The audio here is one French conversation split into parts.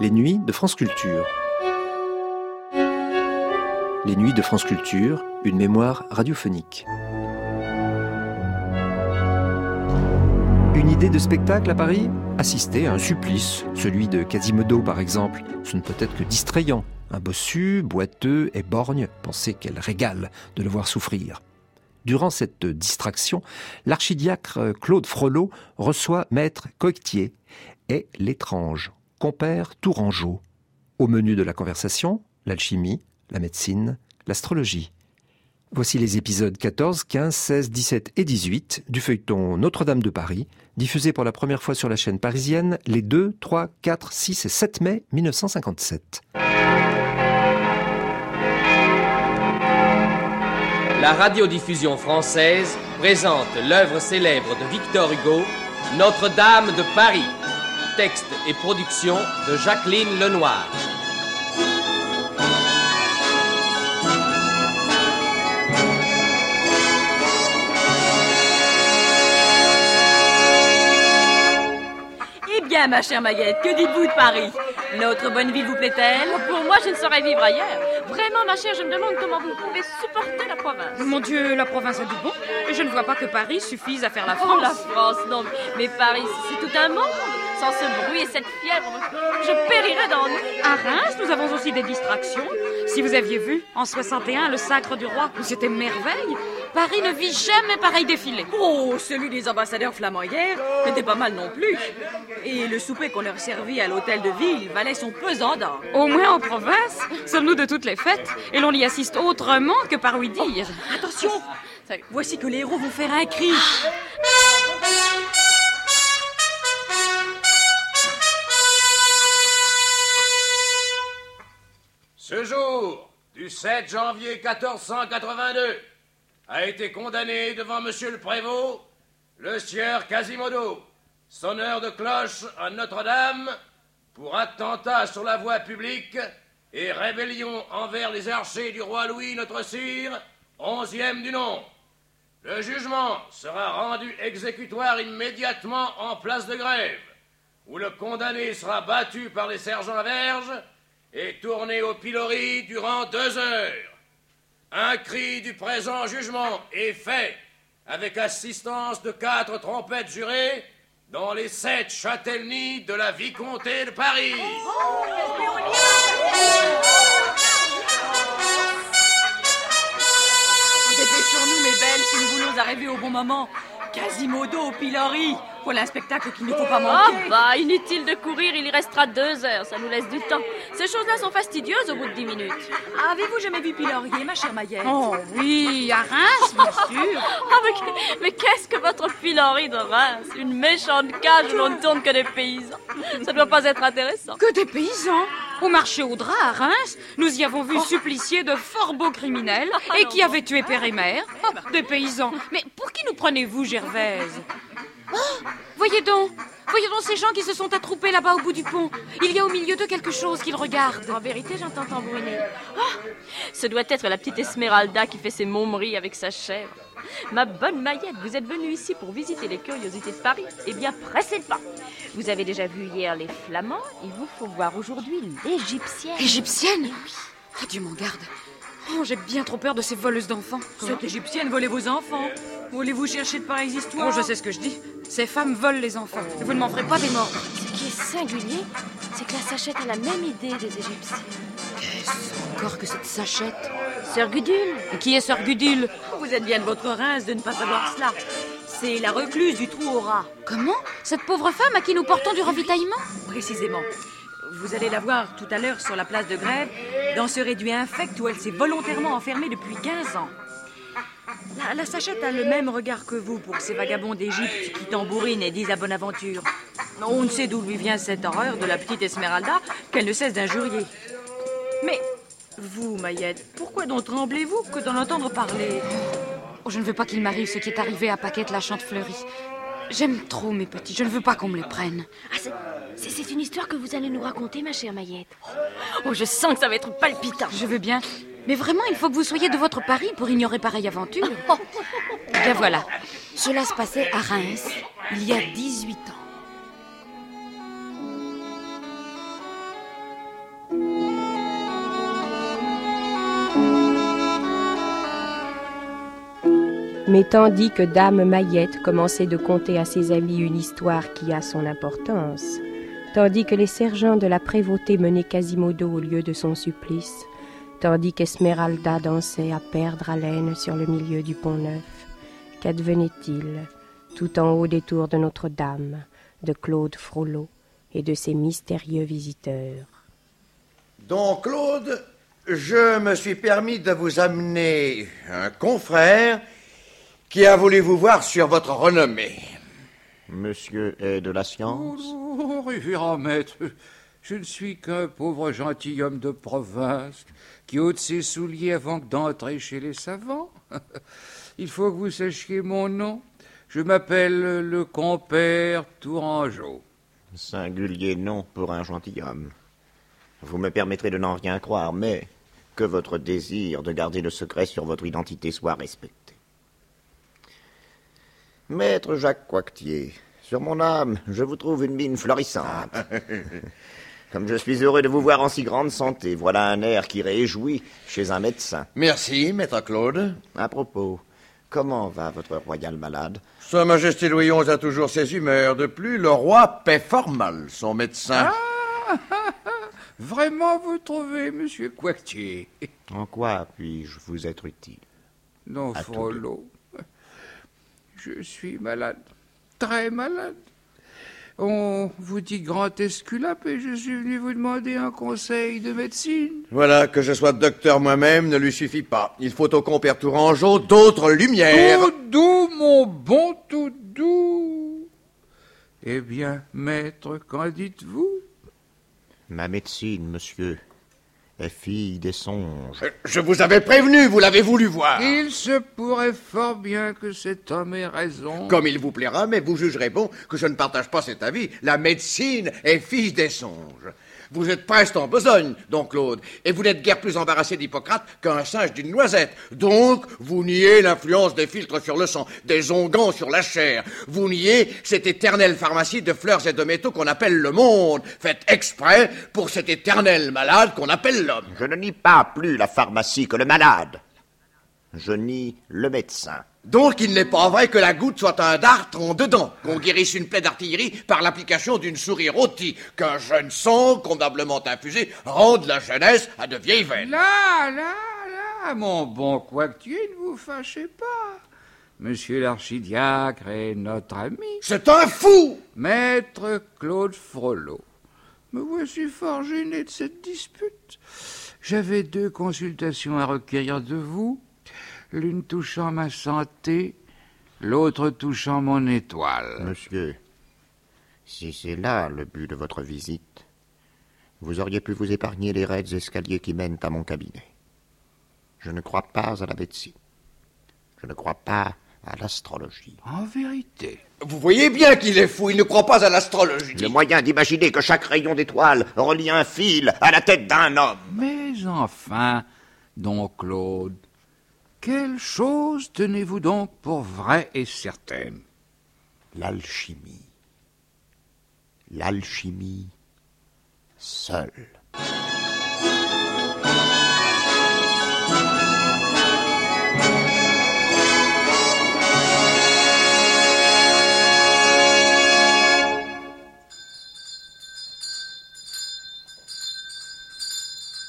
Les nuits de France Culture. Les nuits de France Culture, une mémoire radiophonique. Une idée de spectacle à Paris? Assister à un supplice, celui de Quasimodo par exemple. Ce ne peut être que distrayant. Un bossu, boiteux et borgne, pensez qu'elle régale de le voir souffrir. Durant cette distraction, l'archidiacre Claude Frollo reçoit maître Coictier et l'étrange compère Tourangeau. Au menu de la conversation, l'alchimie, la médecine, l'astrologie. Voici les épisodes 14, 15, 16, 17 et 18 du feuilleton Notre-Dame de Paris, diffusé pour la première fois sur la chaîne parisienne les 2, 3, 4, 6 et 7 mai 1957. La radiodiffusion française présente l'œuvre célèbre de Victor Hugo, Notre-Dame de Paris. Texte et production de Jacqueline Lenoir. Eh bien, ma chère Maguette, que dites-vous de Paris? Notre bonne ville vous plaît-elle? Pour moi, je ne saurais vivre ailleurs. Vraiment, ma chère, je me demande comment vous pouvez supporter la province. Mon Dieu, la province a du bon. Je ne vois pas que Paris suffise à faire la Oh, France. la France, non, mais Paris, c'est tout un monde. Sans ce bruit et cette fièvre, je périrais d'ennui. À Reims, nous avons aussi des distractions. Si vous aviez vu, en 61, le sacre du roi, c'était merveille. Paris ne vit jamais pareil défilé. Oh, celui des ambassadeurs flamands hier n'était pas mal non plus. Et le souper qu'on leur servit à l'hôtel de ville valait son pesant d'or. Au moins en province, sommes-nous de toutes les fêtes, et l'on y assiste autrement que par oui dire. Attention Voici que les héros vont faire un cri. Ce jour du 7 janvier 1482 a été condamné devant Monsieur le Prévôt le sieur Quasimodo, sonneur de cloche à Notre-Dame, pour attentat sur la voie publique et rébellion envers les archers du roi Louis notre sire, onzième du nom. Le jugement sera rendu exécutoire immédiatement en place de grève, où le condamné sera battu par les sergents à verge et tourné au pilori durant deux heures. Un cri du présent jugement est fait avec assistance de quatre trompettes jurées dans les sept châtellenies de la vicomté de Paris. Dépêchons-nous, mes belles, si nous voulons arriver au bon moment. Quasimodo au pilori. Voilà un spectacle qu'il ne faut pas Oh manquer. bah, inutile de courir, il y restera deux heures, ça nous laisse du temps. Ces choses-là sont fastidieuses au bout de dix minutes. Avez-vous jamais vu pilorier, ma chère Maguette Oh oui, à Reims, bien sûr. Ah, mais, mais qu'est-ce que votre pilori de Reims? Une méchante cage où l'on ne tourne que des paysans. Ça ne doit pas être intéressant. Que des paysans? Au marché au drap à Reims, nous y avons vu supplicier de fort beaux criminels et qui avaient tué père et mère. Oh, des paysans. Mais pour qui nous prenez-vous, Gervaise? Oh, Voyez donc Voyez donc ces gens qui se sont attroupés là-bas au bout du pont. Il y a au milieu d'eux quelque chose qu'ils regardent. En vérité, j'entends tambouiner. Ah, ce doit être la petite Esmeralda qui fait ses momeries avec sa chèvre. Ma bonne Maillette, vous êtes venue ici pour visiter les curiosités de Paris Eh bien, pressez le pas. Vous avez déjà vu hier les Flamands, il vous faut voir aujourd'hui l'Égyptienne. Égyptienne? Oh, Dieu m'en garde. Oh, j'ai bien trop peur de ces voleuses d'enfants. Cette égyptienne volait vos enfants. Voulez-vous chercher de pareilles histoires Oh, je sais ce que je dis. Ces femmes volent les enfants. Vous ne m'en ferez pas des morts. Ce qui est singulier, c'est que la sachette a la même idée des Égyptiens. Qu'est-ce encore que cette sachette? Sœur Gudule Et qui est sœur Gudule? Vous êtes bien de votre Reims de ne pas savoir cela. C'est la recluse du trou au rat, Comment? Cette pauvre femme à qui nous portons du ravitaillement? précisément. Vous allez la voir tout à l'heure sur la place de grève, dans ce réduit infect où elle s'est volontairement enfermée depuis 15 ans. La, la sachette a le même regard que vous pour ces vagabonds d'Égypte qui tambourinent et disent à bonne aventure. On ne sait d'où lui vient cette horreur de la petite Esmeralda qu'elle ne cesse d'injurier. Mais vous, Maillette, pourquoi donc tremblez-vous que d'en entendre parler? Oh, je ne veux pas qu'il m'arrive ce qui est arrivé à Paquette la chante fleurie. J'aime trop mes petits, je ne veux pas qu'on me les prenne. Ah, c'est- une histoire que vous allez nous raconter, ma chère Maillette. Oh, je sens que ça va être palpitant. Je veux bien. Mais vraiment, il faut que vous soyez de votre Paris pour ignorer pareille aventure. Bien voilà. Cela se passait à Reims, il y a 18 ans. Mais tandis que Dame Maillette commençait de conter à ses amis une histoire qui a son importance, tandis que les sergents de la prévôté menaient Quasimodo au lieu de son supplice, tandis qu'Esmeralda dansait à perdre haleine sur le milieu du pont neuf, qu'advenait-il tout en haut des tours de Notre-Dame, de Claude Frollo et de ses mystérieux visiteurs. Donc, Claude, je me suis permis de vous amener un confrère qui a voulu vous voir sur votre renommée. Monsieur est de la science? Oh, révérend maître, je ne suis qu'un pauvre gentilhomme de province qui ôte ses souliers avant d'entrer chez les savants. Il faut que vous sachiez mon nom. Je m'appelle le compère Tourangeau. Singulier nom pour un gentilhomme. Vous me permettrez de n'en rien croire, mais que votre désir de garder le secret sur votre identité soit respecté. Maître Jacques Coictier, sur mon âme, je vous trouve une mine florissante. Comme je suis heureux de vous voir en si grande santé, voilà un air qui réjouit chez un médecin. Merci, maître Claude. À propos, comment va votre royal malade? Sa Majesté Louis XI a toujours ses humeurs. De plus, le roi paie fort mal son médecin. Ah Vraiment, vous trouvez, monsieur Coictier? En quoi puis-je vous être utile? Non, Frollo. Je suis malade. Très malade. On vous dit grand esculape et je suis venu vous demander un conseil de médecine. Voilà, que je sois docteur moi-même ne lui suffit pas. Il faut au compère Tourangeau d'autres lumières. Tout doux, mon bon tout doux. Eh bien, maître, qu'en dites-vous? Ma médecine, monsieur, est fille des songes. Je, je vous avais prévenu, vous l'avez voulu voir. Il se pourrait fort bien que cet homme ait raison. Comme il vous plaira, mais vous jugerez bon que je ne partage pas cet avis. La médecine est fille des songes. Vous êtes presque en besogne, donc Claude, et vous n'êtes guère plus embarrassé d'Hippocrate qu'un singe d'une noisette. Donc, vous niez l'influence des filtres sur le sang, des onguents sur la chair. Vous niez cette éternelle pharmacie de fleurs et de métaux qu'on appelle le monde, faite exprès pour cet éternel malade qu'on appelle l'homme. Je ne nie pas plus la pharmacie que le malade. Je nie le médecin. Donc il n'est pas vrai que la goutte soit un dartre en dedans, qu'on guérisse une plaie d'artillerie par l'application d'une souris rôtie, qu'un jeune sang convenablement infusé rende la jeunesse à de vieilles veines. Là, là, là, mon bon Coictier, ne vous fâchez pas. Monsieur l'archidiacre est notre ami, C'est un fou maître Claude Frollo. Me voici fort gêné de cette dispute. J'avais deux consultations à requérir de vous, l'une touchant ma santé, l'autre touchant mon étoile. Monsieur, si c'est là le but de votre visite, vous auriez pu vous épargner les raides escaliers qui mènent à mon cabinet. Je ne crois pas à la médecine. Je ne crois pas à l'astrologie. En vérité, Vous voyez bien qu'il est fou, il ne croit pas à l'astrologie. Le moyen d'imaginer que chaque rayon d'étoile relie un fil à la tête d'un homme. Mais enfin, don Claude, quelle chose tenez-vous donc pour vraie et certaine? L'alchimie. L'alchimie seule.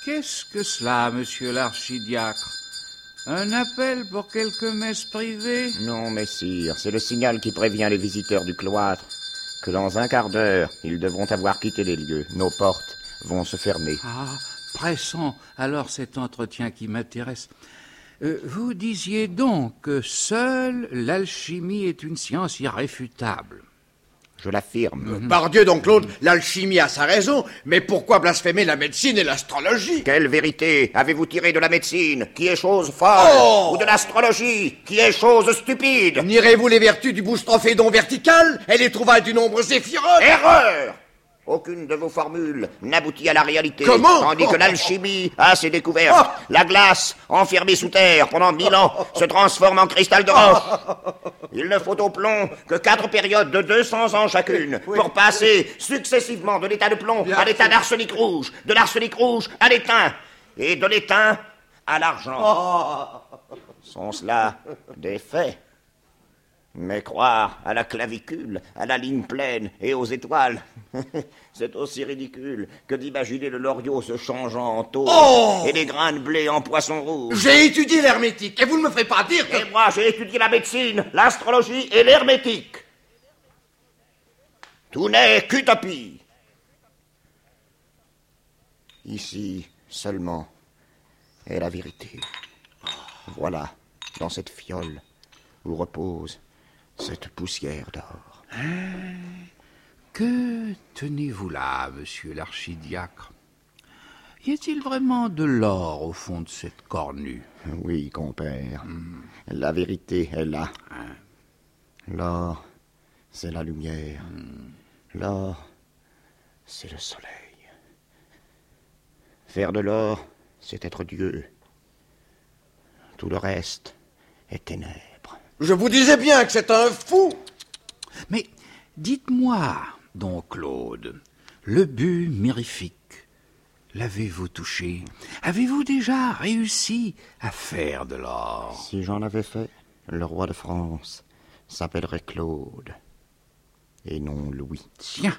Qu'est-ce que cela, monsieur l'archidiacre? Un appel pour quelque messe privée Non, messire, c'est le signal qui prévient les visiteurs du cloître que dans un quart d'heure, ils devront avoir quitté les lieux. Nos portes vont se fermer. Ah, pressons alors cet entretien qui m'intéresse. Euh, vous disiez donc que seule l'alchimie est une science irréfutable. Je l'affirme. Par Dieu, donc Claude, l'alchimie a sa raison, mais pourquoi blasphémer la médecine et l'astrologie? Quelle vérité avez-vous tiré de la médecine, qui est chose folle, Oh ou de l'astrologie, qui est chose stupide? Nierez-vous les vertus du boustrophédon vertical? Et les trouvailles du nombre zéphirote Erreur Aucune de vos formules n'aboutit à la réalité. Comment Tandis que l'alchimie a ses découvertes. La glace, enfermée sous terre pendant mille ans, se transforme en cristal de roche. Il ne faut au plomb que quatre périodes de 200 ans chacune pour passer successivement de l'état de plomb à l'état d'arsenic rouge, de l'arsenic rouge à l'étain, et de l'étain à l'argent. Sont cela des faits? Mais croire à la clavicule, à la ligne pleine et aux étoiles, c'est aussi ridicule que d'imaginer le loriot se changeant en taupe Oh et les grains de blé en poisson rouge. J'ai étudié l'hermétique et vous ne me ferez pas dire que... Et moi, j'ai étudié la médecine, l'astrologie et l'hermétique. Tout n'est qu'utopie. Ici seulement est la vérité. Voilà, dans cette fiole où repose cette poussière d'or. Que tenez-vous là, monsieur l'archidiacre? Y a-t-il vraiment de l'or au fond de cette cornue? Oui, compère. La vérité est là. L'or, c'est la lumière. L'or, c'est le soleil. Faire de l'or, c'est être Dieu. Tout le reste est ténèbres. Je vous disais bien que c'est un fou. Mais dites-moi, don Claude, le but mirifique, l'avez-vous touché? Avez-vous déjà réussi à faire de l'or? Si j'en avais fait, le roi de France s'appellerait Claude et non Louis. Tiens,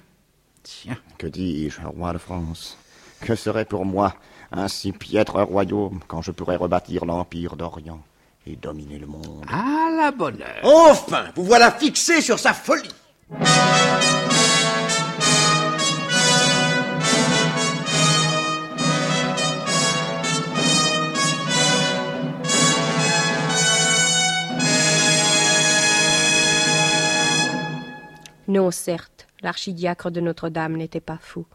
tiens. Que dis-je, roi de France? Que serait pour moi un si piètre royaume quand je pourrais rebâtir l'empire d'Orient? Et dominer le monde. À la bonne heure. Enfin, vous voilà fixé sur sa folie. Non, certes, l'archidiacre de Notre-Dame n'était pas fou,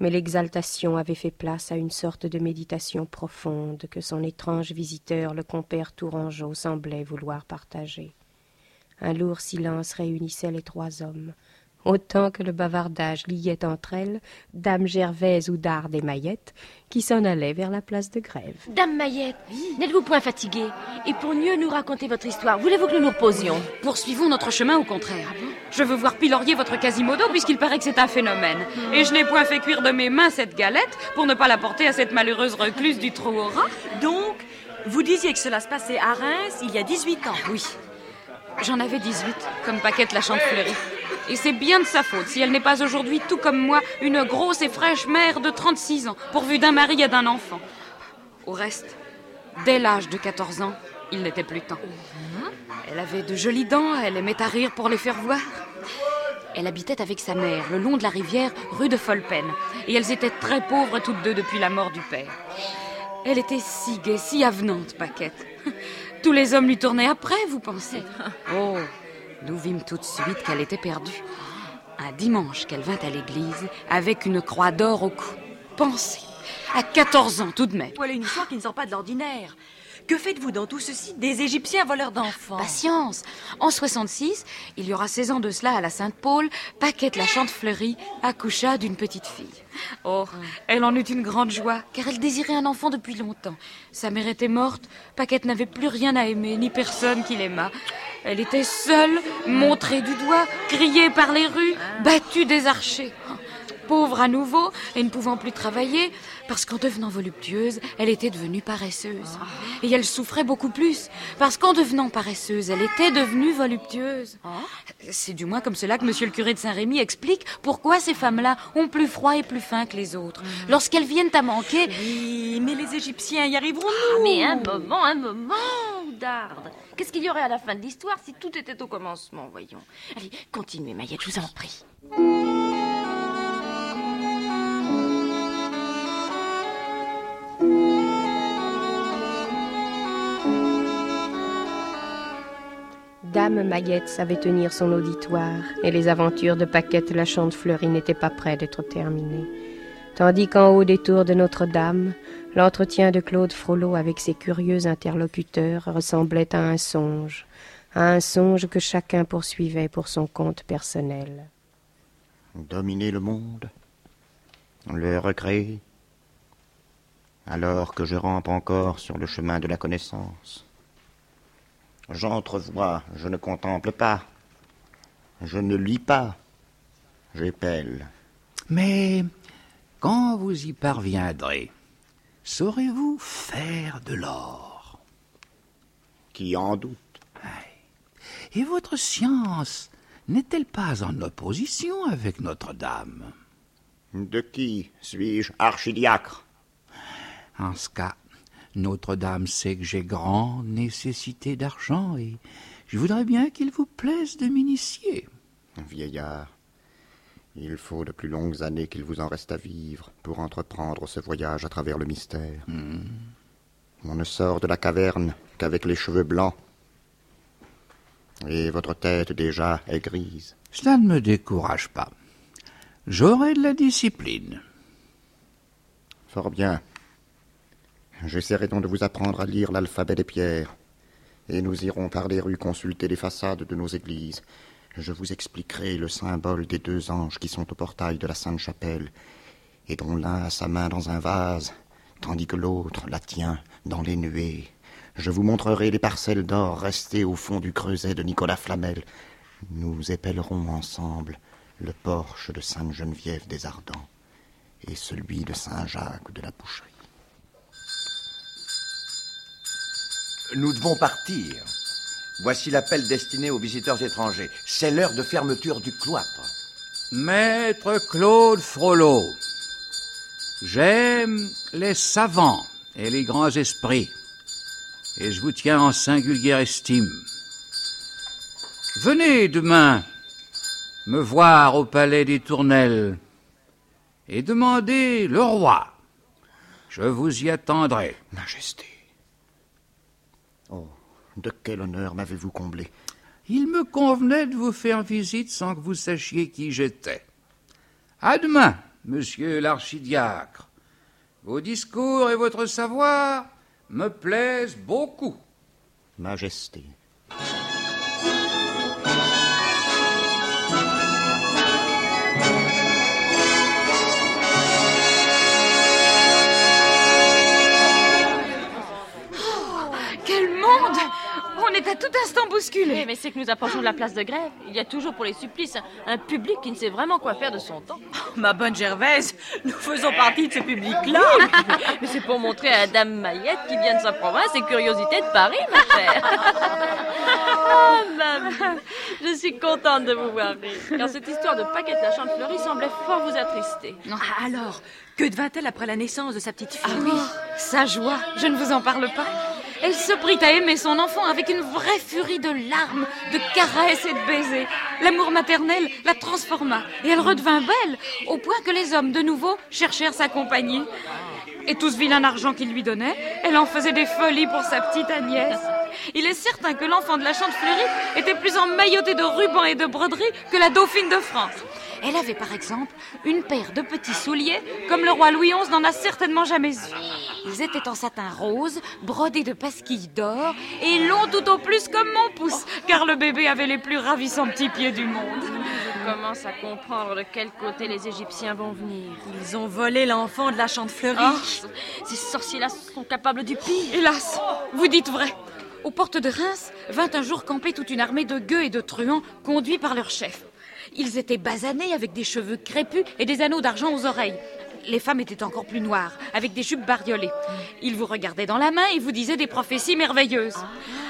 mais l'exaltation avait fait place à une sorte de méditation profonde que son étrange visiteur, le compère Tourangeau, semblait vouloir partager. Un lourd silence réunissait les trois hommes. Autant que le bavardage liait entre elles Dame Gervaise ou Darde et Maillette, qui s'en allaient vers la place de grève. Dame Maillette, n'êtes-vous point fatiguée Et pour mieux nous raconter votre histoire, voulez-vous que nous nous reposions Poursuivons notre chemin au contraire. Je veux voir pilorier votre Quasimodo puisqu'il paraît que c'est un phénomène. Et je n'ai point fait cuire de mes mains cette galette pour ne pas la porter à cette malheureuse recluse du trou au rat. Donc, vous disiez que cela se passait à Reims il y a 18 ans. Oui. J'en avais 18, comme Paquette la chante fleurie. Et c'est bien de sa faute si elle n'est pas aujourd'hui, tout comme moi, une grosse et fraîche mère de 36 ans, pourvue d'un mari et d'un enfant. Au reste, dès l'âge de 14 ans, il n'était plus temps. Elle avait de jolies dents, elle aimait à rire pour les faire voir. Elle habitait avec sa mère, le long de la rivière, rue de Folpen, et elles étaient très pauvres toutes deux depuis la mort du père. Elle était si gaie, si avenante, Paquette. Tous les hommes lui tournaient après, vous pensez Oh, nous vîmes tout de suite qu'elle était perdue. Un dimanche qu'elle vint à l'église avec une croix d'or au cou. Pensez, à 14 ans tout de même. Voilà une histoire qui ne sort pas de l'ordinaire. Que faites-vous dans tout ceci Des Égyptiens voleurs d'enfants? Patience. En 66, il y aura 16 ans de cela à la Sainte-Paul, Paquette la chante fleurie accoucha d'une petite fille. Oh, elle en eut une grande joie, car elle désirait un enfant depuis longtemps. Sa mère était morte, Paquette n'avait plus rien à aimer, ni personne qui l'aimât. Elle était seule, montrée du doigt, grillée par les rues, battue des archers. Pauvre à nouveau, et ne pouvant plus travailler, parce qu'en devenant voluptueuse, elle était devenue paresseuse. Et elle souffrait beaucoup plus, parce qu'en devenant paresseuse, elle était devenue voluptueuse. C'est du moins comme cela que monsieur le curé de Saint-Rémy explique pourquoi ces femmes-là ont plus froid et plus faim que les autres. Lorsqu'elles viennent à manquer, Oui, mais les Égyptiens y arriveront-nous Mais un moment, un moment, Qu'est-ce qu'il y aurait à la fin de l'histoire si tout était au commencement, voyons Allez, continuez, Maillette, je vous en prie. Dame Maguette savait tenir son auditoire, et les aventures de Paquette la chante fleurie n'étaient pas près d'être terminées. Tandis qu'en haut des tours de Notre-Dame, l'entretien de Claude Frollo avec ses curieux interlocuteurs ressemblait à un songe, à un songe que chacun poursuivait pour son compte personnel. Dominer le monde Le recréer Alors que je rampe encore sur le chemin de la connaissance. J'entrevois, je ne contemple pas. Je ne lis pas. J'épelle. Mais quand vous y parviendrez, saurez-vous faire de l'or? Qui en doute? Et votre science n'est-elle pas en opposition avec Notre-Dame? De qui suis-je archidiacre? En ce cas, Notre-Dame sait que j'ai grande nécessité d'argent et je voudrais bien qu'il vous plaise de m'initier. Vieillard, il faut de plus longues années qu'il vous en reste à vivre pour entreprendre ce voyage à travers le mystère. On ne sort de la caverne qu'avec les cheveux blancs. Et votre tête déjà est grise. Cela ne me décourage pas. J'aurai de la discipline. Fort bien. J'essaierai donc de vous apprendre à lire l'alphabet des pierres. Et nous irons par les rues consulter les façades de nos églises. Je vous expliquerai le symbole des deux anges qui sont au portail de la Sainte-Chapelle, et dont l'un a sa main dans un vase, tandis que l'autre la tient dans les nuées. Je vous montrerai les parcelles d'or restées au fond du creuset de Nicolas Flamel. Nous épellerons ensemble le porche de Sainte-Geneviève des Ardents et celui de Saint-Jacques de la Boucherie. Nous devons partir. Voici l'appel destiné aux visiteurs étrangers. C'est l'heure de fermeture du cloître. Maître Claude Frollo, j'aime les savants et les grands esprits, et je vous tiens en singulière estime. Venez demain me voir au palais des Tournelles et demandez le roi. Je vous y attendrai. Majesté. Oh, de quel honneur m'avez-vous comblé Il me convenait de vous faire visite sans que vous sachiez qui j'étais. À demain, monsieur l'archidiacre. Vos discours et votre savoir me plaisent beaucoup. Majesté. À tout instant bousculé. Mais c'est que nous approchons de la place de grève. Il y a toujours pour les supplices un, un public qui ne sait vraiment quoi faire de son temps. Ma bonne Gervaise, nous faisons partie de ce public-là. Mais c'est pour montrer à Dame Maillette qui vient de sa province ses curiosités de Paris, ma chère. Ah, mamie, je suis contente de vous voir rire. Car cette histoire de Paquette la Chantefleurie semblait fort vous attrister. Ah, Alors, que devint-elle après la naissance de sa petite fille? Ah oui, sa joie, je ne vous en parle pas. Elle se prit à aimer son enfant avec une vraie furie de larmes, de caresses et de baisers. L'amour maternel la transforma et elle redevint belle, au point que les hommes de nouveau cherchèrent sa compagnie. Et tout ce vilain argent qu'il lui donnait, elle en faisait des folies pour sa petite Agnès. Il est certain que l'enfant de la Chantefleurie était plus emmailloté de rubans et de broderies que la dauphine de France. Elle avait par exemple une paire de petits souliers comme le roi Louis XI n'en a certainement jamais eu. Ils étaient en satin rose, brodés de pasquilles d'or et longs tout au plus comme mon pouce, car le bébé avait les plus ravissants petits pieds du monde. Je commence à comprendre de quel côté les Égyptiens vont venir. Ils ont volé l'enfant de la Chantefleurie. Oh, ces sorciers-là sont capables du pire. Hélas, vous dites vrai. Aux portes de Reims vint un jour camper toute une armée de gueux et de truands conduits par leur chef. Ils étaient basanés avec des cheveux crépus et des anneaux d'argent aux oreilles. Les femmes étaient encore plus noires, avec des jupes bariolées. Ils vous regardaient dans la main et vous disaient des prophéties merveilleuses.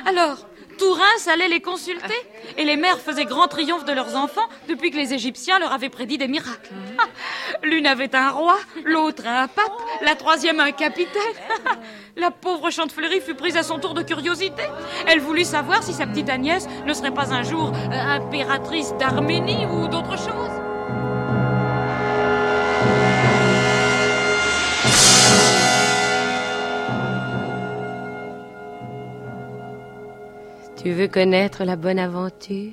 Alors, tout Reims allait les consulter, et les mères faisaient grand triomphe de leurs enfants depuis que les Égyptiens leur avaient prédit des miracles. L'une avait un roi, l'autre un pape, la troisième un capitaine. La pauvre Chantefleurie fut prise à son tour de curiosité. Elle voulut savoir si sa petite Agnès ne serait pas un jour euh, impératrice d'Arménie ou d'autre chose. Tu veux connaître la bonne aventure?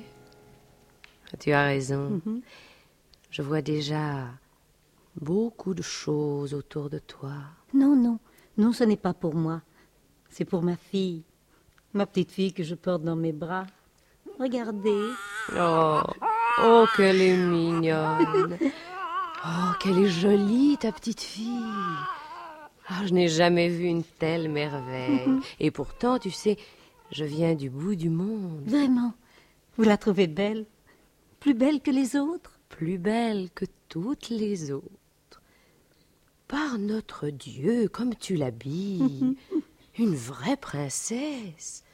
Tu as raison. Je vois déjà beaucoup de choses autour de toi. Non, non, non, ce n'est pas pour moi. C'est pour ma fille, ma petite fille que je porte dans mes bras. Regardez. Oh, oh, qu'elle est mignonne. Oh, qu'elle est jolie, ta petite fille. Ah, je n'ai jamais vu une telle merveille. Et pourtant, tu sais, je viens du bout du monde. Vraiment, vous la trouvez belle Plus belle que les autres Plus belle que toutes les autres. Par notre Dieu, comme tu l'habilles. Une vraie princesse.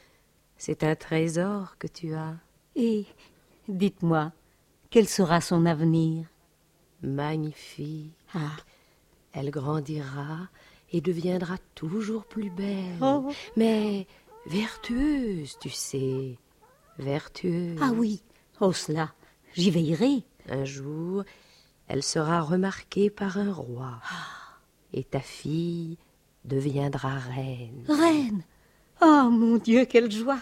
C'est un trésor que tu as. Et dites-moi, quel sera son avenir? Magnifique. Ah, Elle grandira et deviendra toujours plus belle. Oh. Mais vertueuse, tu sais. Vertueuse. ah oui, oh cela, j'y veillerai. Un jour, elle sera remarquée par un roi. Et ta fille deviendra reine. Reine Oh mon Dieu, quelle joie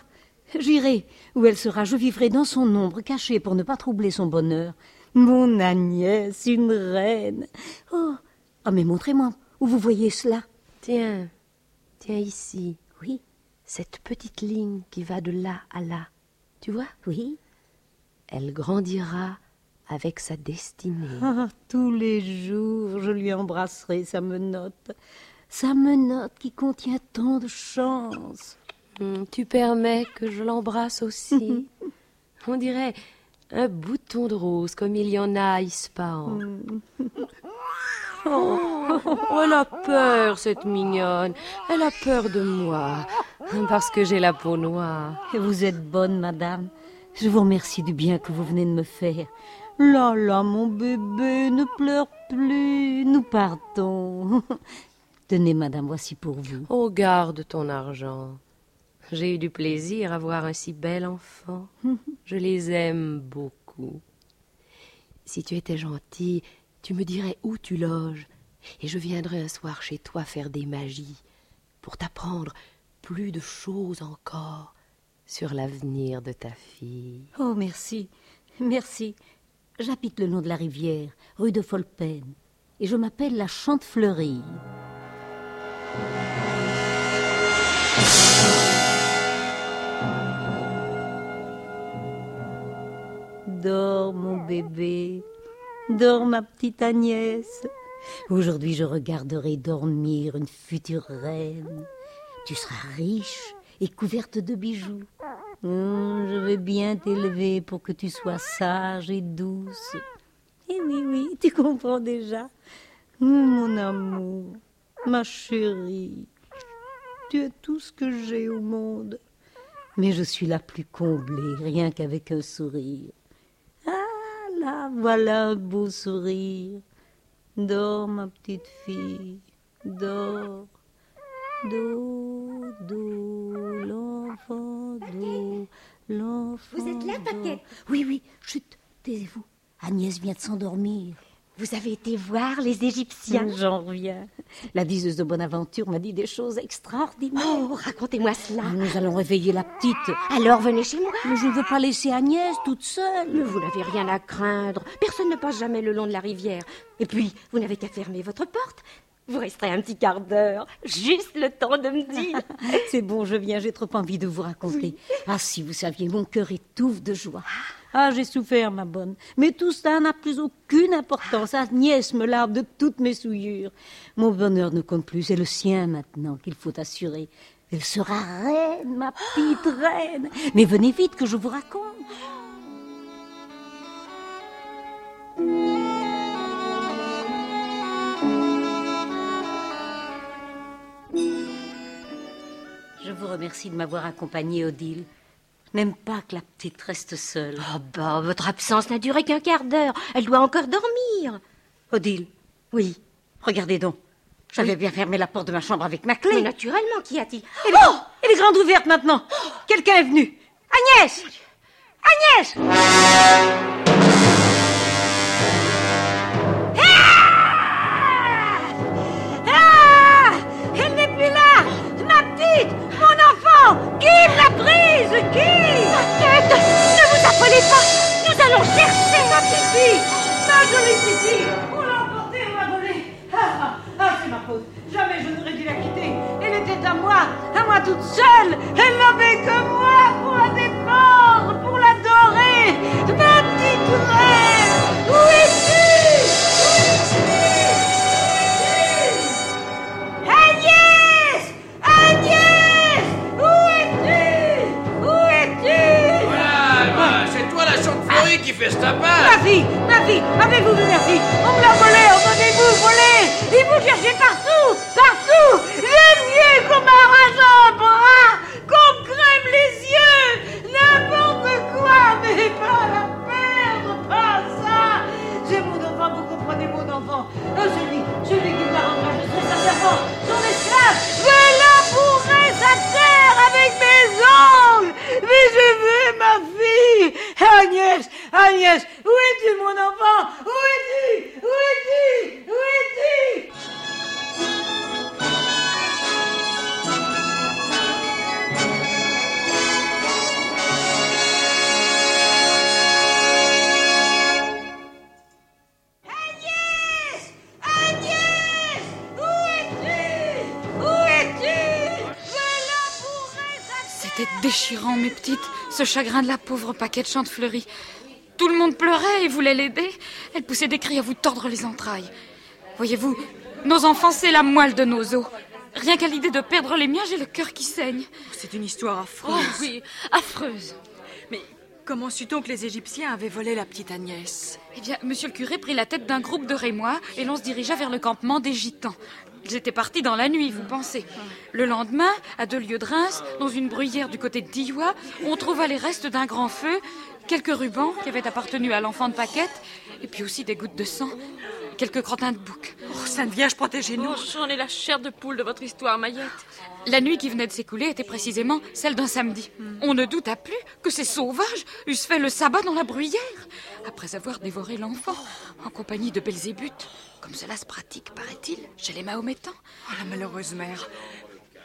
J'irai où elle sera, je vivrai dans son ombre, cachée pour ne pas troubler son bonheur. Mon Agnès, une reine Oh Ah, mais montrez-moi où vous voyez cela. Tiens, tiens ici, cette petite ligne qui va de là à là. Tu vois? Oui. Elle grandira avec sa destinée. Ah, tous les jours, je lui embrasserai sa menotte. Sa menotte qui contient tant de chance. Hmm, tu permets que je l'embrasse aussi? On dirait un bouton de rose comme il y en a à Ispahan. Oh, oh, elle a peur, cette mignonne. Elle a peur de moi. Parce que j'ai la peau noire. Et vous êtes bonne, madame. Je vous remercie du bien que vous venez de me faire. Là, là, mon bébé, ne pleure plus. Nous partons. Tenez, madame, voici pour vous. Oh, garde ton argent. J'ai eu du plaisir à voir un si bel enfant. Je les aime beaucoup. Si tu étais gentil, tu me dirais où tu loges, et je viendrais un soir chez toi faire des magies, pour t'apprendre plus de choses encore sur l'avenir de ta fille. Oh, merci. Merci. J'habite le long de la rivière, rue de Folpen, et je m'appelle la Chante Fleurie. Dors, mon bébé. Dors, ma petite Agnès. Aujourd'hui, je regarderai dormir une future reine. Tu seras riche et couverte de bijoux. Hum, je vais bien t'élever pour que tu sois sage et douce. Et oui, oui, tu comprends déjà. Hum, mon amour, ma chérie, tu es tout ce que j'ai au monde. Mais je suis la plus comblée, rien qu'avec un sourire. Ah là, voilà un beau sourire. Dors, ma petite fille, dors. Do, do, l'enfant, do, l'enfant. Vous êtes là. Paquette Oui, oui, chut, taisez-vous. Agnès vient de s'endormir. Vous avez été voir les Égyptiens? J'en reviens. La diseuse de Bonaventure m'a dit des choses extraordinaires. Oh, racontez-moi cela. Nous allons réveiller la petite. Alors venez chez moi. Mais je ne veux pas laisser Agnès toute seule. Mais vous n'avez rien à craindre. Personne ne passe jamais le long de la rivière. Et puis, vous n'avez qu'à fermer votre porte. Vous resterez un petit quart d'heure, juste le temps de me dire. C'est bon, je viens, j'ai trop envie de vous raconter. Ah, si vous saviez, mon cœur étouffe de joie. Ah, j'ai souffert, ma bonne. Mais tout cela n'a plus aucune importance. Agnès me lave de toutes mes souillures. Mon bonheur ne compte plus, c'est le sien maintenant qu'il faut assurer. Elle sera reine, ma petite reine. Mais venez vite que je vous raconte. Je vous remercie de m'avoir accompagnée, Odile. N'aime pas que la petite reste seule. Oh bah, votre absence n'a duré qu'un quart d'heure. Elle doit encore dormir. Odile, Oui. regardez donc. J'avais bien fermé la porte de ma chambre avec ma clé. Mais naturellement, qu'y a-t-il Elle est, elle est grande ouverte maintenant. Quelqu'un est venu. Agnès Agnès Qui Tête Ne vous affolez pas Nous allons chercher Ma petite Ma jolie petite On l'a emportée, on l'a volée Ah, ah, ah, c'est ma faute Jamais je n'aurais dû la quitter Elle était à moi À moi toute seule Elle n'avait que moi pour la défendre fille, ma fille, avez-vous vu fille On me l'a volée, emmenez-vous, volée Il vous cherchez partout chagrin de la pauvre paquette fleurie. Tout le monde pleurait et voulait l'aider. Elle poussait des cris à vous tordre les entrailles. Voyez-vous, nos enfants, c'est la moelle de nos os. Rien qu'à l'idée de perdre les miens, j'ai le cœur qui saigne. C'est une histoire affreuse. Oh oui, affreuse. Mais comment sut-on que les Égyptiens avaient volé la petite Agnès? Eh bien, monsieur le curé prit la tête d'un groupe de Rémois et l'on se dirigea vers le campement des Gitans. Ils étaient partis dans la nuit, vous pensez. Le lendemain, à deux lieues de Reims, dans une bruyère du côté de Diois, on trouva les restes d'un grand feu, quelques rubans qui avaient appartenu à l'enfant de Paquette, et puis aussi des gouttes de sang, quelques crottins de bouc. Oh, Sainte Vierge, protégez-nous Oh, J'en ai la chair de poule de votre histoire, Maillette. La nuit qui venait de s'écouler était précisément celle d'un samedi. On ne douta plus que ces sauvages eussent fait le sabbat dans la bruyère, après avoir dévoré l'enfant, en compagnie de Belzébuth, comme cela se pratique, paraît-il, chez les Mahométans. Oh, la malheureuse mère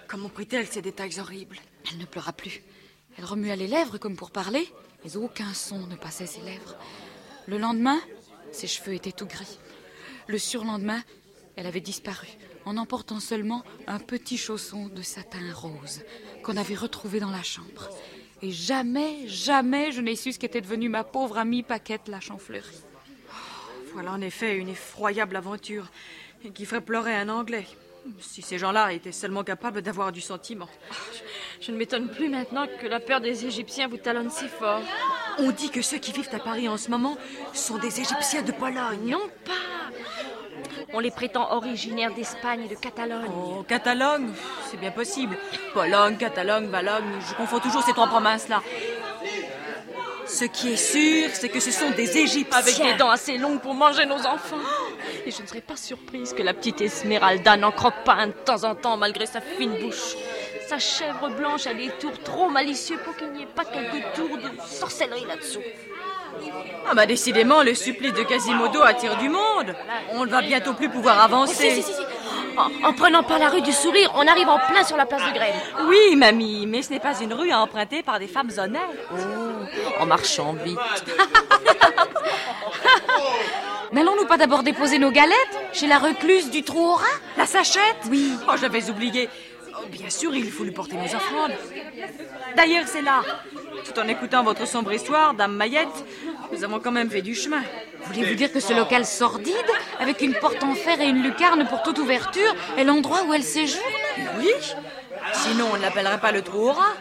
Comment prit-elle ces détails horribles? Elle ne pleura plus. Elle remua les lèvres comme pour parler, mais aucun son ne passait ses lèvres. Le lendemain, ses cheveux étaient tout gris. Le surlendemain, elle avait disparu, en emportant seulement un petit chausson de satin rose qu'on avait retrouvé dans la chambre. Et jamais, jamais je n'ai su ce qu'était devenue ma pauvre amie Paquette la Champfleurie. Voilà en effet une effroyable aventure qui ferait pleurer un Anglais. Si ces gens-là étaient seulement capables d'avoir du sentiment. Je ne m'étonne plus maintenant que la peur des Égyptiens vous talonne si fort. On dit que ceux qui vivent à Paris en ce moment sont des Égyptiens de Pologne. Non pas. On les prétend originaires d'Espagne et de Catalogne. Oh, Catalogne, c'est bien possible. Pologne, Catalogne, Valogne, je confonds toujours ces trois provinces-là. Ce qui est sûr, c'est que ce sont des Égyptiens. Avec des dents assez longues pour manger nos enfants. Et je ne serais pas surprise que la petite Esmeralda n'en croque pas un de temps en temps malgré sa fine bouche. Sa chèvre blanche a des tours trop malicieux pour qu'il n'y ait pas quelques tours de sorcellerie là-dessous. Ah bah décidément, le supplice de Quasimodo attire du monde. On ne va bientôt plus pouvoir avancer. Si, si, si, si. En, en prenant par la rue du sourire, on arrive en plein sur la place de Grève. Oui, mamie, mais ce n'est pas une rue à emprunter par des femmes honnêtes. Oh, en marchant vite. N'allons-nous pas d'abord déposer nos galettes chez la recluse du trou au rat La sachette? Oui. Oh, j'avais oublié. Oh, bien sûr, il faut lui porter nos offrandes. D'ailleurs, c'est là. Tout en écoutant votre sombre histoire, Dame Maillette, nous avons quand même fait du chemin. Voulez-vous dire que ce local sordide, avec une porte en fer et une lucarne pour toute ouverture, est l'endroit où elle séjourne? Oui. Sinon, on ne l'appellerait pas le trou au rat.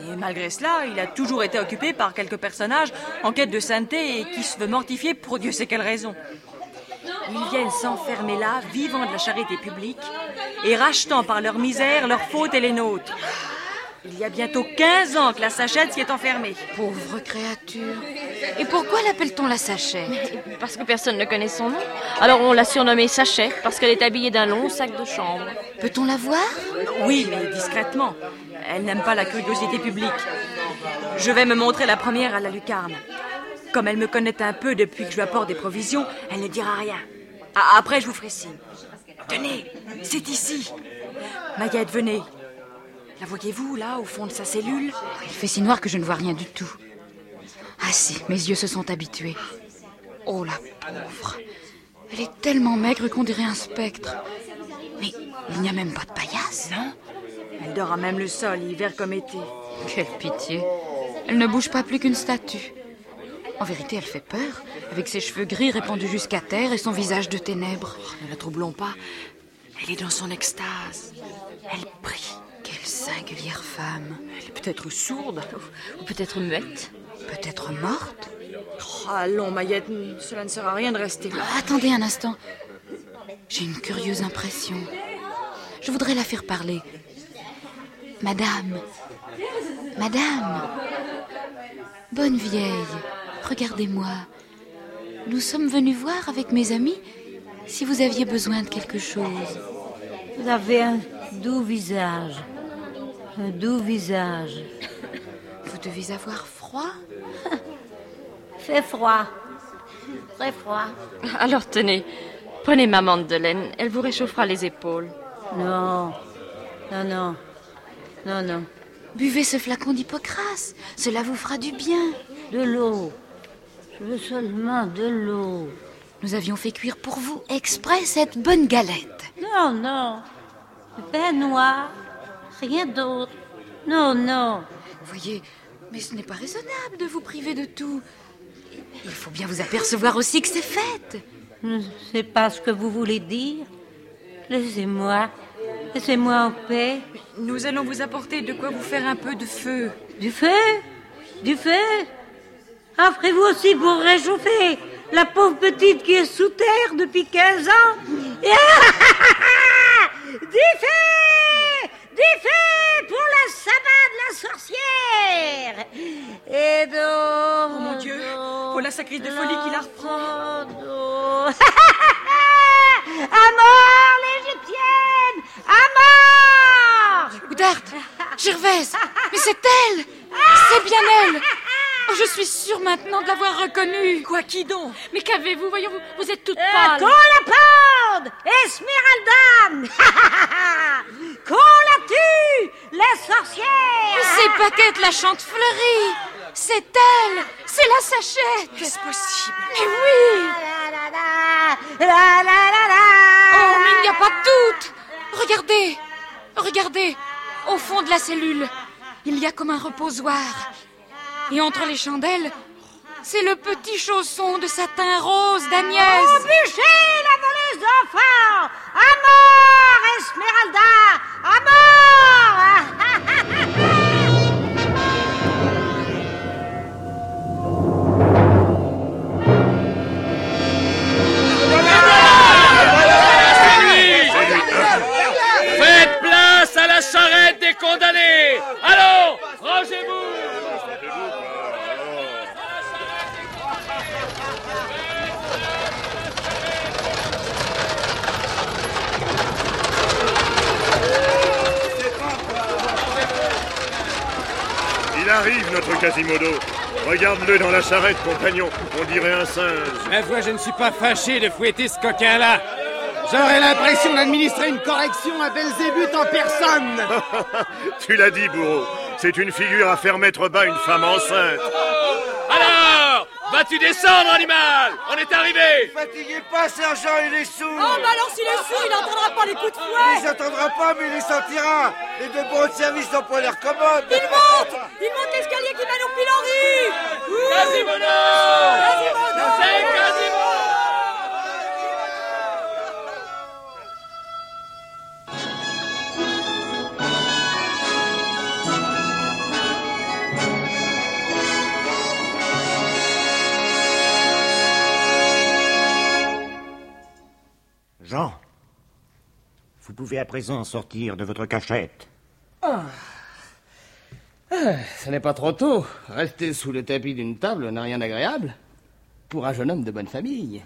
Et malgré cela, il a toujours été occupé par quelques personnages en quête de sainteté et qui se veut mortifier pour Dieu sait quelle raison. Ils viennent s'enfermer là, vivant de la charité publique et rachetant par leur misère leurs fautes et les nôtres. Il y a bientôt 15 ans que la sachette s'y est enfermée. Pauvre créature. Et pourquoi l'appelle-t-on la sachette? Parce que personne ne connaît son nom. Alors on l'a surnommée Sachette parce qu'elle est habillée d'un long sac de chambre. Peut-on la voir? Oui, mais discrètement. Elle n'aime pas la curiosité publique. Je vais me montrer la première à la lucarne. Comme elle me connaît un peu depuis que je lui apporte des provisions, elle ne dira rien. Ah, après, je vous ferai signe. Tenez, c'est ici. Maillette, venez. La voyez-vous, là, au fond de sa cellule? Il fait si noir que je ne vois rien du tout. Ah si, mes yeux se sont habitués. Oh la pauvre. Elle est tellement maigre qu'on dirait un spectre. Mais il n'y a même pas de paillasse, non Elle dort à même le sol, hiver comme été. Quelle pitié. Elle ne bouge pas plus qu'une statue. En vérité, elle fait peur, avec ses cheveux gris répandus jusqu'à terre et son visage de ténèbres. Ne la troublons pas. Elle est dans son extase. Elle prie. Quelle singulière femme. Elle est peut-être sourde. Ou peut-être muette. Peut-être morte Oh, allons, Maillette, cela ne sert à rien de rester là. Ah, Attendez un instant. J'ai une curieuse impression. Je voudrais la faire parler. Madame. Madame. Bonne vieille. Regardez-moi. Nous sommes venus voir avec mes amis si vous aviez besoin de quelque chose. Vous avez un doux visage. Un doux visage. Vous devez avoir froid Fait froid. très froid. Alors tenez, prenez ma laine, elle vous réchauffera les épaules. Non, non, non, non, non. Buvez ce flacon d'hypocrase, cela vous fera du bien. De l'eau. Veux seulement de l'eau. Nous avions fait cuire pour vous exprès cette bonne galette. Non, non. Le pain noir. Rien d'autre. Non, non. Voyez, mais ce n'est pas raisonnable de vous priver de tout. Il faut bien vous apercevoir aussi que c'est fête. Je ne sais pas ce que vous voulez dire. Laissez-moi. Laissez-moi en paix. Nous allons vous apporter de quoi vous faire un peu de feu. Du feu? Du feu? Offrez-vous aussi pour réchauffer la pauvre petite qui est sous terre depuis 15 ans. Du feu pour le sabbat de la sorcière. Et donc... Oh mon Dieu Pour la sacriste de folie qui la reprend. À mort l'égyptienne À mort. Oudard Gervaise Mais c'est elle C'est bien elle Oh, je suis sûre maintenant de l'avoir reconnue. Quoi, qui donc? Mais qu'avez-vous? Voyons, vous, vous êtes toute Euh, pâle. Qu'on la pende Esmeralda! Qu'on la tue La sorcière C'est Paquette, la chante fleurie. C'est elle. C'est la sachette. Est-ce possible? Mais oui. La la la la. Oh, mais il n'y a pas de doute. Regardez. Regardez. Au fond de la cellule, il y a comme un reposoir. Et entre les chandelles, c'est le petit chausson de satin rose d'Agnès. Embûchez la d'enfants Esmeralda Dans la charrette, compagnon. On dirait un singe. Ma voix, je ne suis pas fâché de fouetter ce coquin-là. J'aurais l'impression d'administrer une correction à Belzébuth en personne. tu l'as dit, bourreau. C'est une figure à faire mettre bas une femme enceinte. Alors Vas-tu descendre, animal? On est arrivé Fatiguez pas, sergent, il est sourd Oh, mais alors s'il est sourd, il n'entendra pas les coups de fouet Il s'entendra pas, mais il les sentira Les deux bons de service n'ont pas l'air commodes Il monte Il monte l'escalier qui mène au pilori Ouh Jean, vous pouvez à présent sortir de votre cachette. Ah. Ah, ce n'est pas trop tôt. Rester sous le tapis d'une table n'a rien d'agréable. Pour un jeune homme de bonne famille.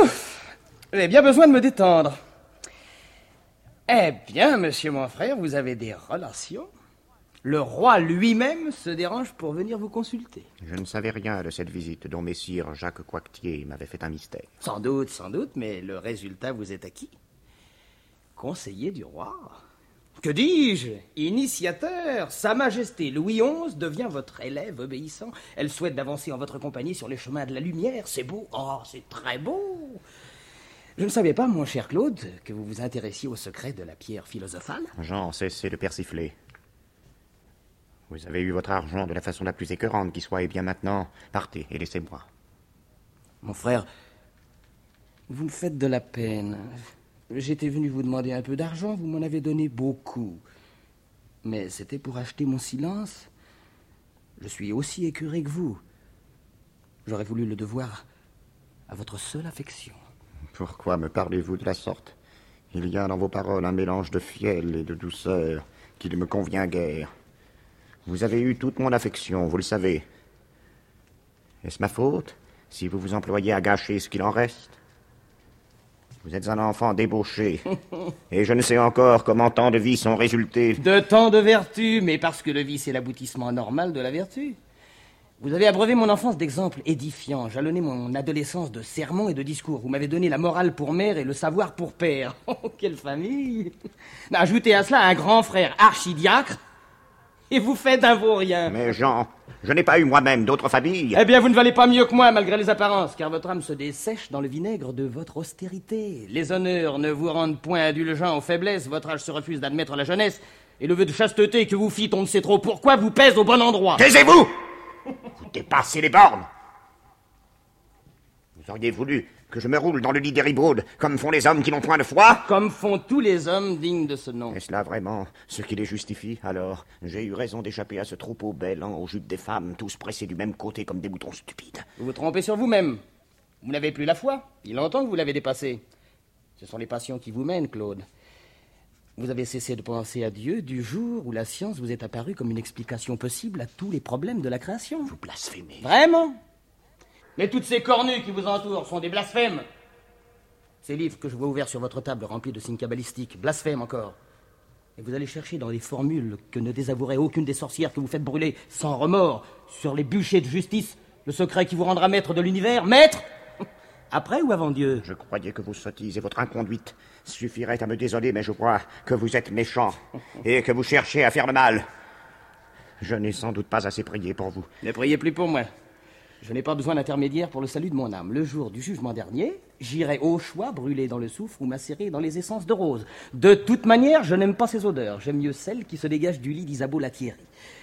Ouf J'ai bien besoin de me détendre. Eh bien, monsieur mon frère, vous avez des relations Le roi lui-même se dérange pour venir vous consulter. Je ne savais rien de cette visite dont messire Jacques Coictier m'avait fait un mystère. Sans doute, sans doute, mais le résultat vous est acquis. Conseiller du roi. Que dis-je? Initiateur Sa Majesté Louis XI devient votre élève obéissant. Elle souhaite d'avancer en votre compagnie sur les chemins de la lumière. C'est beau Oh, c'est très beau Je ne savais pas, mon cher Claude, que vous vous intéressiez au secret de la pierre philosophale. Jean, cessez de persifler. Vous avez eu votre argent de la façon la plus écœurante qui soit, et bien maintenant, partez et laissez-moi. Mon frère, vous me faites de la peine. J'étais venu vous demander un peu d'argent, vous m'en avez donné beaucoup. Mais c'était pour acheter mon silence. Je suis aussi écœuré que vous. J'aurais voulu le devoir à votre seule affection. Pourquoi me parlez-vous de la sorte? Il y a dans vos paroles un mélange de fiel et de douceur qui ne me convient guère. Vous avez eu toute mon affection, vous le savez. Est-ce ma faute si vous vous employez à gâcher ce qu'il en reste? Vous êtes un enfant débauché, et je ne sais encore comment tant de vies sont résultées. De tant de vertu, mais parce que le vice est l'aboutissement normal de la vertu. Vous avez abreuvé mon enfance d'exemples édifiants, jalonné mon adolescence de sermons et de discours. Vous m'avez donné la morale pour mère et le savoir pour père. Oh, quelle famille Ajoutez à cela un grand frère archidiacre, et vous faites un vaurien. Mais Jean, je n'ai pas eu moi-même d'autre famille. Eh bien, vous ne valez pas mieux que moi, malgré les apparences, car votre âme se dessèche dans le vinaigre de votre austérité. Les honneurs ne vous rendent point indulgent aux faiblesses, votre âge se refuse d'admettre la jeunesse, et le vœu de chasteté que vous fîtes, on ne sait trop pourquoi, vous pèse au bon endroit. Taisez-vous Vous dépassez les bornes. Vous auriez voulu que je me roule dans le lit des ribaudes, comme font les hommes qui n'ont point de foi Comme font tous les hommes dignes de ce nom. Est-ce là vraiment ce qui les justifie Alors, j'ai eu raison d'échapper à ce troupeau bêlant aux jupes des femmes, tous pressés du même côté comme des moutons stupides. Vous vous trompez sur vous-même. Vous n'avez plus la foi. Il longtemps que vous l'avez dépassée. Ce sont les passions qui vous mènent, Claude. Vous avez cessé de penser à Dieu du jour où la science vous est apparue comme une explication possible à tous les problèmes de la création. Vous blasphémez. Vraiment Mais toutes ces cornues qui vous entourent sont des blasphèmes. Ces livres que je vois ouverts sur votre table remplis de signes cabalistiques, blasphèmes encore. Et vous allez chercher dans les formules que ne désavouerait aucune des sorcières que vous faites brûler sans remords sur les bûchers de justice le secret qui vous rendra maître de l'univers Maître Après ou avant Dieu? Je croyais que vos sottises et votre inconduite suffiraient à me désoler, mais je vois que vous êtes méchant et que vous cherchez à faire le mal. Je n'ai sans doute pas assez prié pour vous. Ne priez plus pour moi. Je n'ai pas besoin d'intermédiaire pour le salut de mon âme. Le jour du jugement dernier, j'irai au choix brûler dans le soufre ou macérer dans les essences de rose. De toute manière, je n'aime pas ces odeurs. J'aime mieux celles qui se dégagent du lit d'Isabeau Latieri,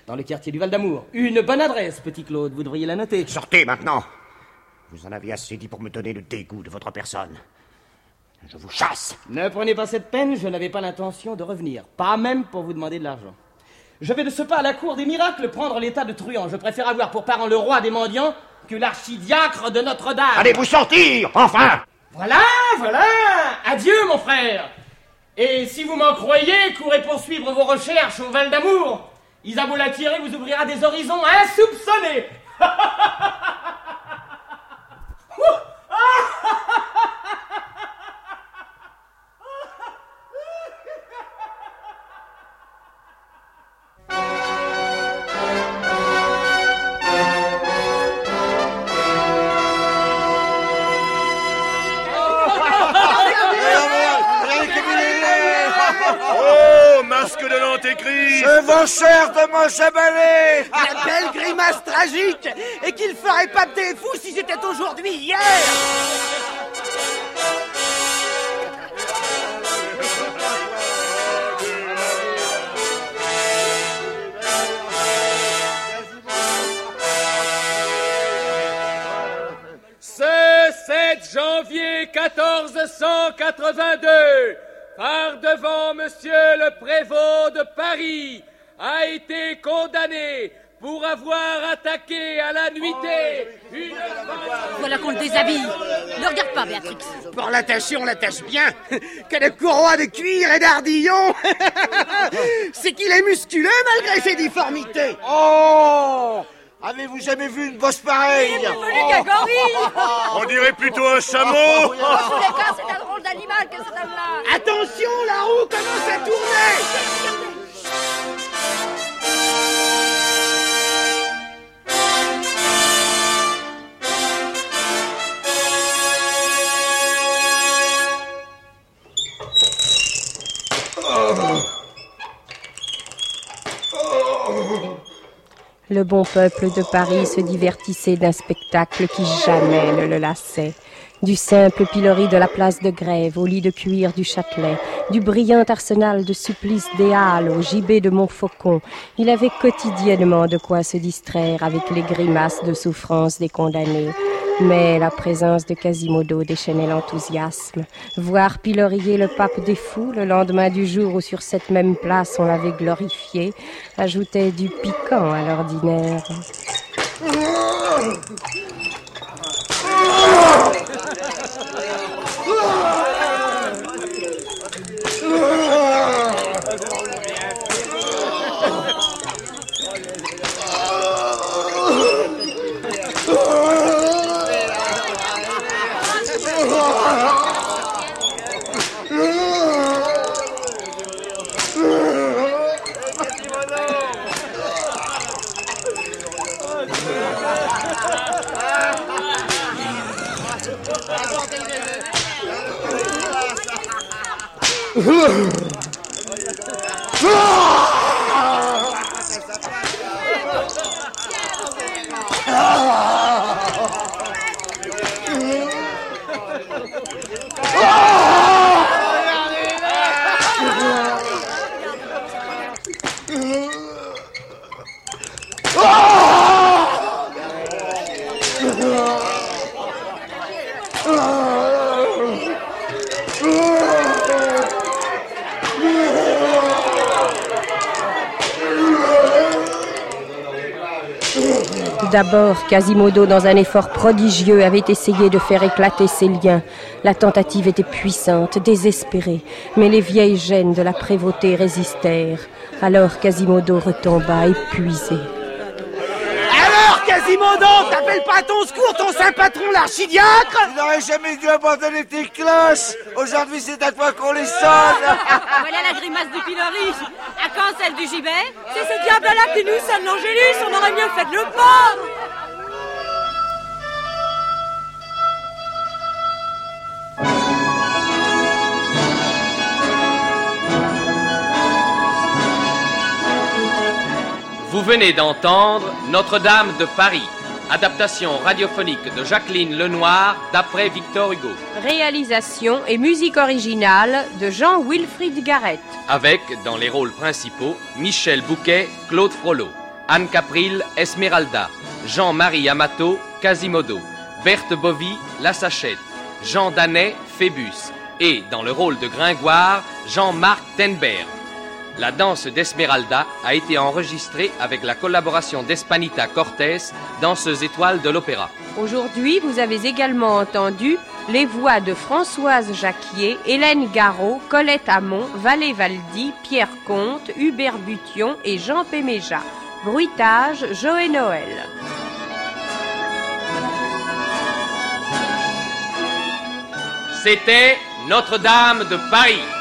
dans le quartier du Val d'Amour. Une bonne adresse, petit Claude, vous devriez la noter. Sortez maintenant Vous en avez assez dit pour me donner le dégoût de votre personne. Je vous chasse Ne prenez pas cette peine, je n'avais pas l'intention de revenir. Pas même pour vous demander de l'argent. Je vais de ce pas à la cour des miracles prendre l'état de truand. Je préfère avoir pour parent le roi des mendiants que l'archidiacre de Notre-Dame. Allez vous sortir, enfin Voilà, voilà Adieu, mon frère Et si vous m'en croyez, courez poursuivre vos recherches au Val d'Amour. Isabeau Latieri vous ouvrira des horizons insoupçonnés masque de l'antéchrist. Chevaucheur de mon chevalet La belle grimace tragique. Et qu'il ferait pas des fous si c'était aujourd'hui hier. Ce 7 janvier 1482, par devant Monsieur le Prévôt de Paris, a été condamné pour avoir attaqué à la nuitée une Voilà qu'on le déshabille. Ne regarde pas, Béatrix. Pour l'attacher, on l'attache bien. Quel courroie de cuir et d'ardillon? C'est qu'il est musculeux malgré ses difformités. Oh Avez-vous jamais vu une bosse pareille On dirait plutôt un chameau. Oh, Dans tous les cas, c'est un drôle d'animal que cet homme-là. Attention, la roue commence à tourner Le bon peuple de Paris se divertissait d'un spectacle qui jamais ne le lassait. Du simple pilori de la place de Grève au lit de cuir du Châtelet, du brillant arsenal de supplices des Halles au gibet de Montfaucon, il avait quotidiennement de quoi se distraire avec les grimaces de souffrance des condamnés. Mais la présence de Quasimodo déchaînait l'enthousiasme. Voir pilorier le pape des fous le lendemain du jour où sur cette même place on l'avait glorifié ajoutait du piquant à l'ordinaire. Ugh. D'abord, Quasimodo, dans un effort prodigieux, avait essayé de faire éclater ses liens. La tentative était puissante, désespérée, mais les vieilles gênes de la prévôté résistèrent. Alors Quasimodo retomba épuisé. Alors, Quasimodo, t'appelles pas à ton secours ton saint patron l'archidiacre? Tu n'aurais jamais dû abandonner tes cloches. Aujourd'hui, c'est à toi qu'on les sonne. voilà la grimace du pilori. Quand celle du gibet C'est ce diable-là qui nous sonne l'Angélus. On aurait mieux fait le pauvre. Vous venez d'entendre Notre-Dame de Paris, adaptation radiophonique de Jacqueline Lenoir d'après Victor Hugo, Réalisation et musique originale de Jean-Wilfried Garrett. avec dans les rôles principaux Michel Bouquet, Claude Frollo, Anne Capril, Esmeralda, Jean-Marie Amato, Quasimodo, Berthe Bovy, La Sachette, Jean Danet, Phébus, et dans le rôle de Gringoire, Jean-Marc Tenberg. La danse d'Esmeralda a été enregistrée avec la collaboration d'Espanita Cortés, danseuse étoile de l'opéra. Aujourd'hui, vous avez également entendu les voix de Françoise Jacquier, Hélène Garot, Colette Hamon, Valé Valdi, Pierre Comte, Hubert Bution et Jean Péméja. Bruitage, Joël Noël. C'était Notre-Dame de Paris.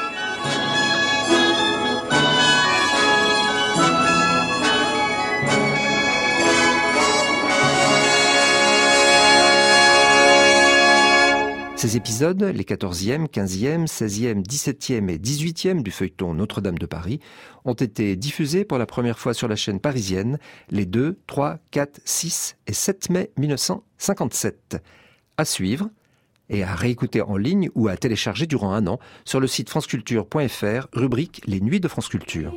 Ces épisodes, les 14e, 15e, 16e, 17e et 18e du feuilleton Notre-Dame de Paris, ont été diffusés pour la première fois sur la chaîne parisienne les 2, 3, 4, 6 et 7 mai 1957. À suivre et à réécouter en ligne ou à télécharger durant un an sur le site franceculture.fr, rubrique Les Nuits de France Culture.